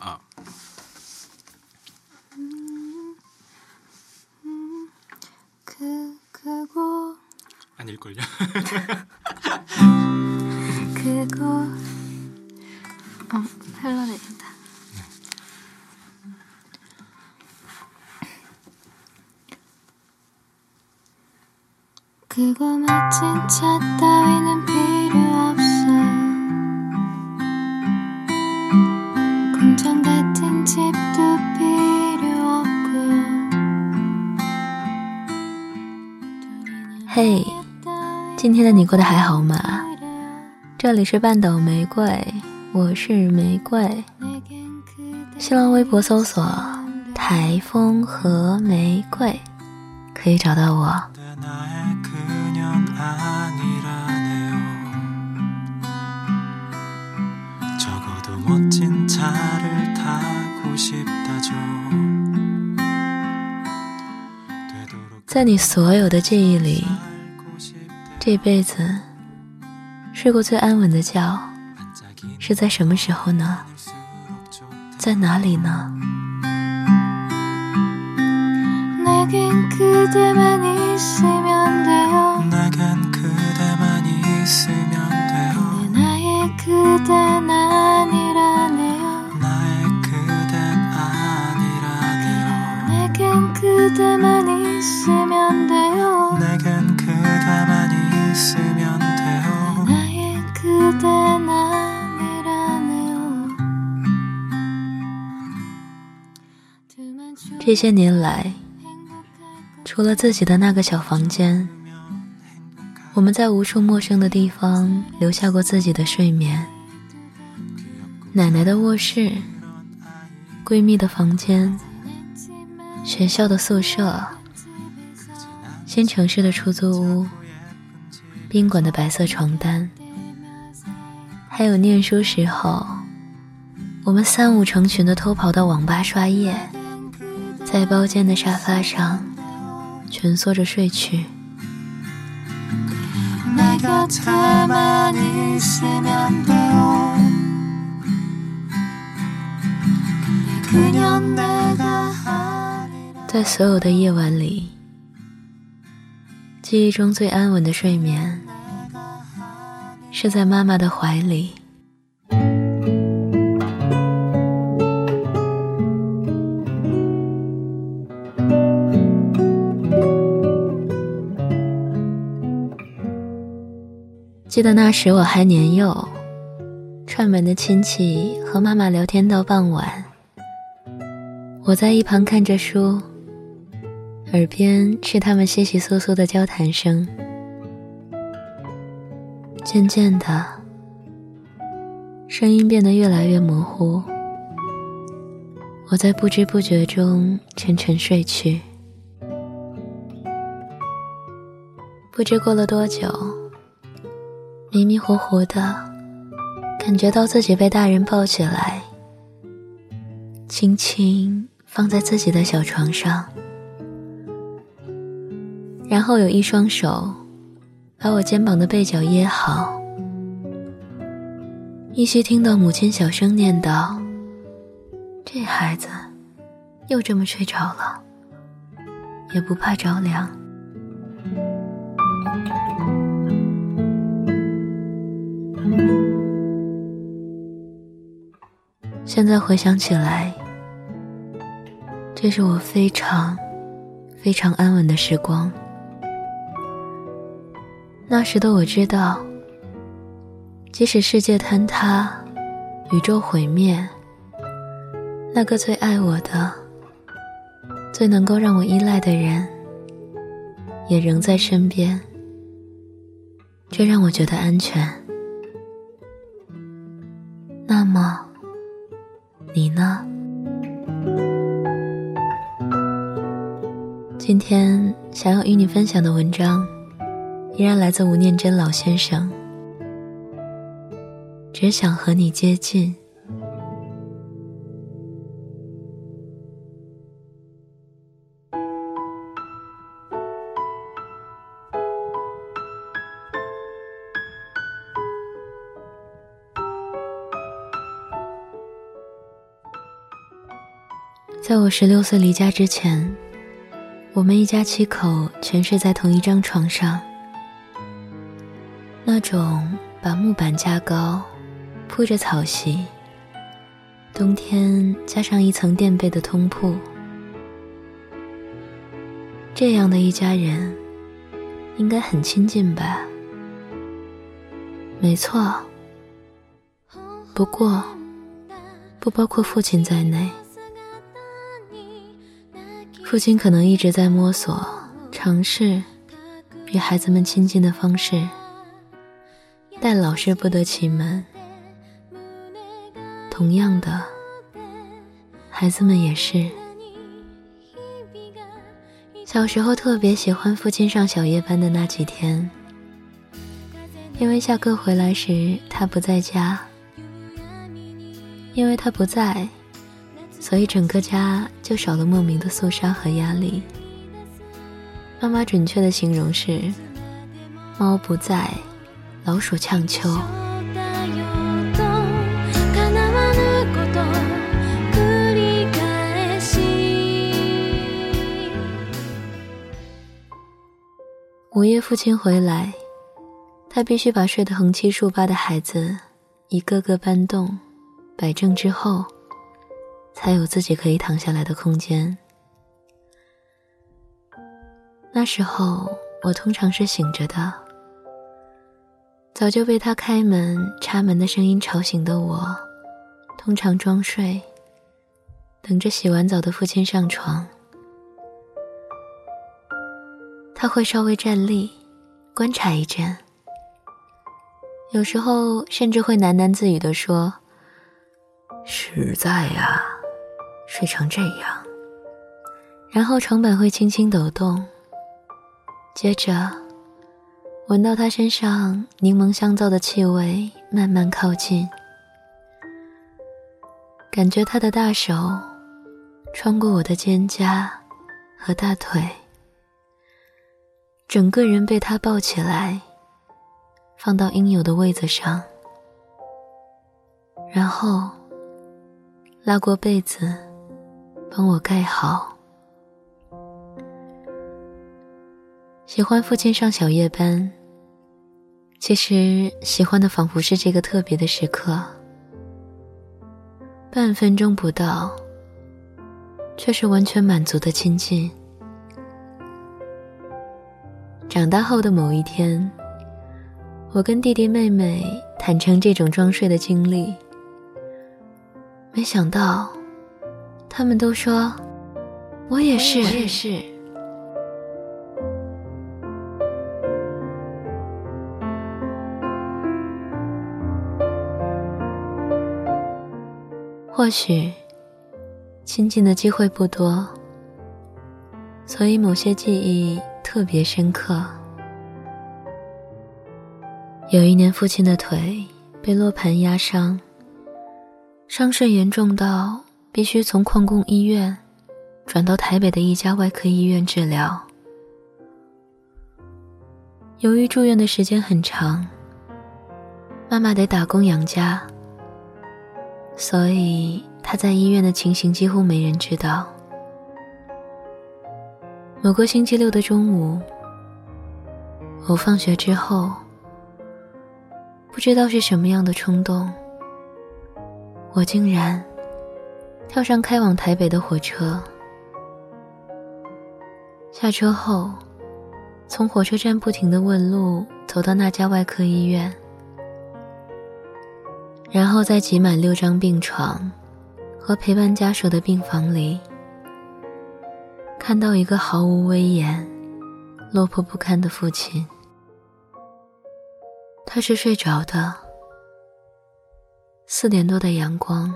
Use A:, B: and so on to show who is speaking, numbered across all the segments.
A: 아.
B: 그 그곳
A: 아닐걸요?
B: 그곳 어 흘러내린다. 그거 차따
C: 嘿，今天的你过得还好吗？这里是半岛玫瑰，我是玫瑰。新浪微博搜索“台风和玫瑰”，可以找到我。在你所有的记忆里。这辈子睡过最安稳的觉，是在什么时候呢？在哪里呢？这些年来，除了自己的那个小房间，我们在无数陌生的地方留下过自己的睡眠。奶奶的卧室，闺蜜的房间，学校的宿舍，新城市的出租屋，宾馆的白色床单，还有念书时候，我们三五成群的偷跑到网吧刷夜。在包间的沙发上蜷缩着睡去。在所有的夜晚里，记忆中最安稳的睡眠是在妈妈的怀里。记得那时我还年幼，串门的亲戚和妈妈聊天到傍晚，我在一旁看着书，耳边是他们窸窸窣窣的交谈声。渐渐的，声音变得越来越模糊，我在不知不觉中沉沉睡去。不知过了多久，迷迷糊糊的，感觉到自己被大人抱起来，轻轻放在自己的小床上，然后有一双手把我肩膀的背角掖好，依稀听到母亲小声念叨：“这孩子又这么睡着了，也不怕着凉。”现在回想起来，这是我非常、非常安稳的时光。那时的我知道，即使世界坍塌、宇宙毁灭，那个最爱我的、最能够让我依赖的人，也仍在身边。这让我觉得安全。那么，你呢？今天想要与你分享的文章，依然来自吴念真老先生。只想和你接近。在我十六岁离家之前，我们一家七口全睡在同一张床上。那种把木板架高、铺着草席，冬天加上一层垫被的通铺，这样的一家人应该很亲近吧？没错，不过不包括父亲在内。父亲可能一直在摸索、尝试与孩子们亲近的方式，但老是不得其门。同样的，孩子们也是。小时候特别喜欢父亲上小夜班的那几天，因为下课回来时他不在家，因为他不在。所以整个家就少了莫名的肃杀和压力。妈妈准确的形容是：猫不在，老鼠呛秋。午夜父亲回来，他必须把睡得横七竖八的孩子一个个搬动、摆正之后。才有自己可以躺下来的空间。那时候我通常是醒着的，早就被他开门、插门的声音吵醒的我，通常装睡，等着洗完澡的父亲上床。他会稍微站立，观察一阵，有时候甚至会喃喃自语的说：“实在呀。”睡成这样，然后床板会轻轻抖动。接着，闻到他身上柠檬香皂的气味慢慢靠近，感觉他的大手穿过我的肩胛和大腿，整个人被他抱起来，放到应有的位子上，然后拉过被子。帮我盖好。喜欢父亲上小夜班，其实喜欢的仿佛是这个特别的时刻。半分钟不到，却是完全满足的亲近。长大后的某一天，我跟弟弟妹妹坦诚这种装睡的经历，没想到。他们都说，我也是。我也是。或许亲近的机会不多，所以某些记忆特别深刻。有一年，父亲的腿被落盘压伤，伤势严重到。必须从矿工医院转到台北的一家外科医院治疗。由于住院的时间很长，妈妈得打工养家，所以她在医院的情形几乎没人知道。某个星期六的中午，我放学之后，不知道是什么样的冲动，我竟然。跳上开往台北的火车，下车后，从火车站不停的问路，走到那家外科医院，然后在挤满六张病床和陪伴家属的病房里，看到一个毫无威严、落魄不堪的父亲。他是睡着的，四点多的阳光。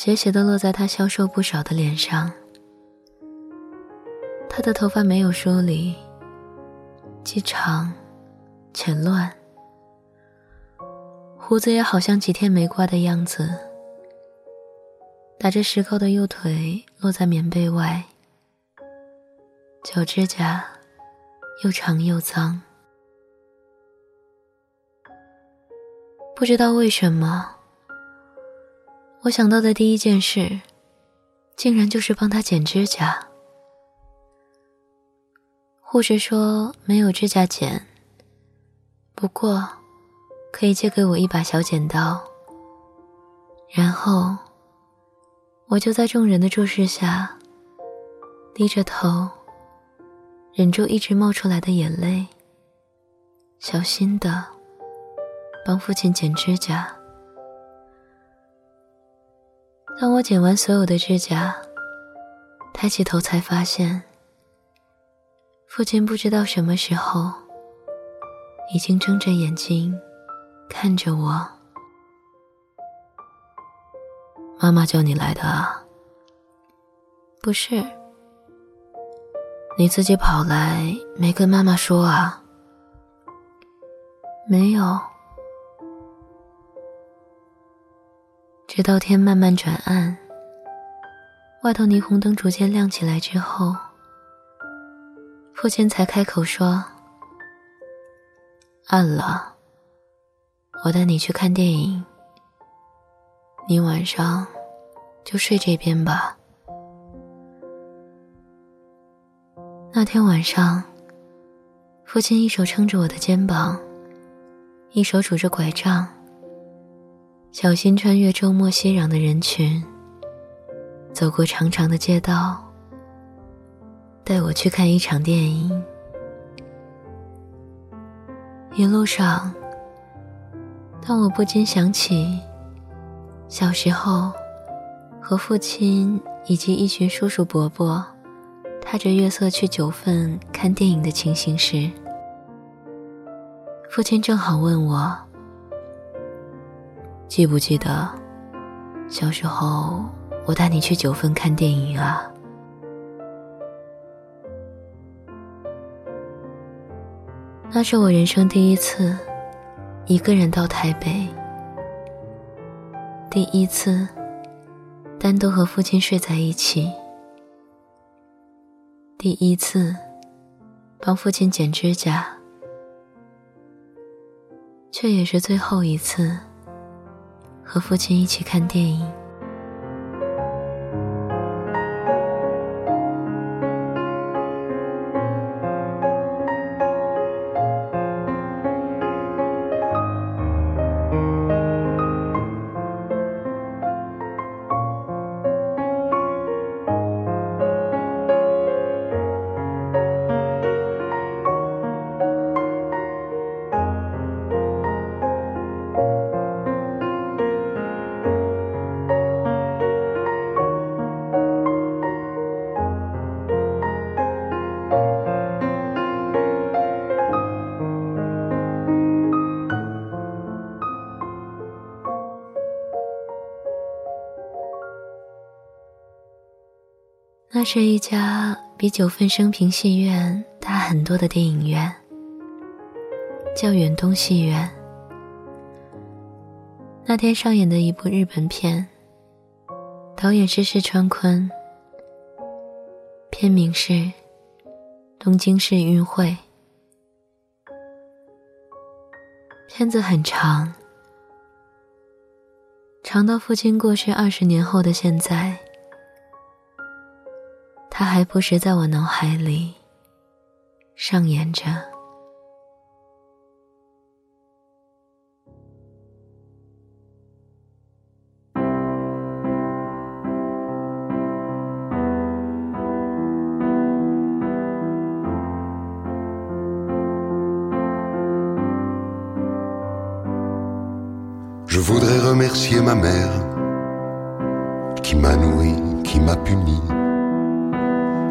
C: 斜斜的落在他消瘦不少的脸上，他的头发没有梳理，既长且乱，胡子也好像几天没刮的样子，打着石膏的右腿落在棉被外，脚指甲又长又脏，不知道为什么。我想到的第一件事，竟然就是帮他剪指甲。护士说没有指甲剪，不过可以借给我一把小剪刀。然后我就在众人的注视下，低着头，忍住一直冒出来的眼泪，小心的帮父亲剪指甲。当我剪完所有的指甲，抬起头才发现。父亲不知道什么时候已经睁着眼睛看着我。妈妈叫你来的啊？不是，你自己跑来没跟妈妈说啊？没有。直到天慢慢转暗，外头霓虹灯逐渐亮起来之后。父亲才开口说：“暗了，我带你去看电影。你晚上就睡这边吧。”那天晚上，父亲一手撑着我的肩膀，一手拄着拐杖，小心穿越周末熙攘的人群，走过长长的街道。带我去看一场电影。一路上，当我不禁想起小时候和父亲以及一群叔叔伯伯踏着月色去九份看电影的情形时，父亲正好问我：“记不记得小时候我带你去九份看电影啊？”那是我人生第一次一个人到台北，第一次单独和父亲睡在一起，第一次帮父亲剪指甲，却也是最后一次和父亲一起看电影。那是一家比九份生平戏院大很多的电影院，叫远东戏院。那天上演的一部日本片，导演是石川昆，片名是《东京市运会》。片子很长，长到父亲过世二十年后的现在。他还不时在我脑海里上演着。
D: Je voudrais remercier ma mère qui m'a nourri, qui m'a puni.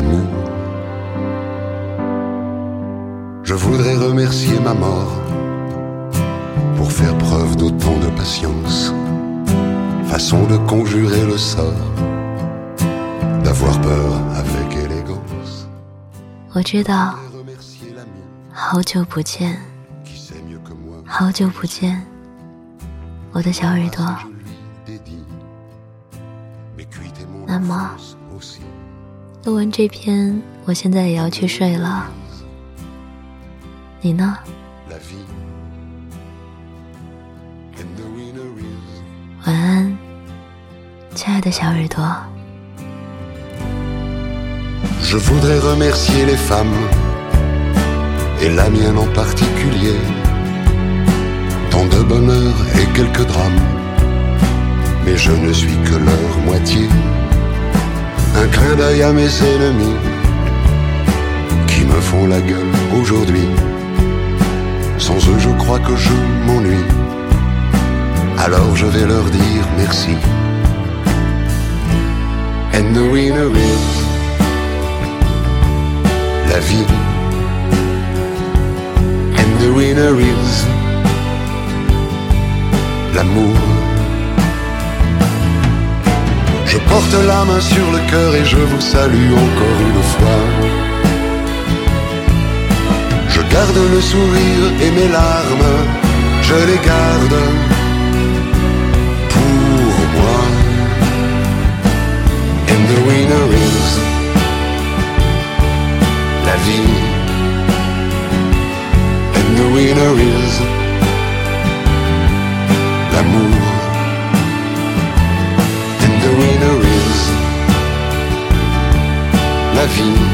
D: l'amour. Je voudrais remercier ma mort pour faire preuve d'autant de patience. façon de conjurer le sort, d'avoir peur avec élégance.
C: 我知道，
D: Et remercier l'ami
C: 好久不见，
D: qui sait mieux que moi
C: 好久不见，我的小耳朵。
D: je lui
C: 录完这篇，我现在也要去睡了。你呢晚安，亲爱的小耳朵。
D: Je voudrais remercier les femmes, et la mienne en particulier, tant de bonheur et quelques drames, mais je ne suis que leur moitié. Un clin d'œil à mes ennemis, qui me font la gueule aujourd'hui. Sans eux, je crois que je m'ennuie. Alors je vais leur dire merci. And the winner is la vie. And the winner is l'amour. Je porte la main sur le cœur et je vous salue encore une fois. Je garde le sourire et mes larmes, je les garde pour moi. And the winner is la vie. And the winner is la vie.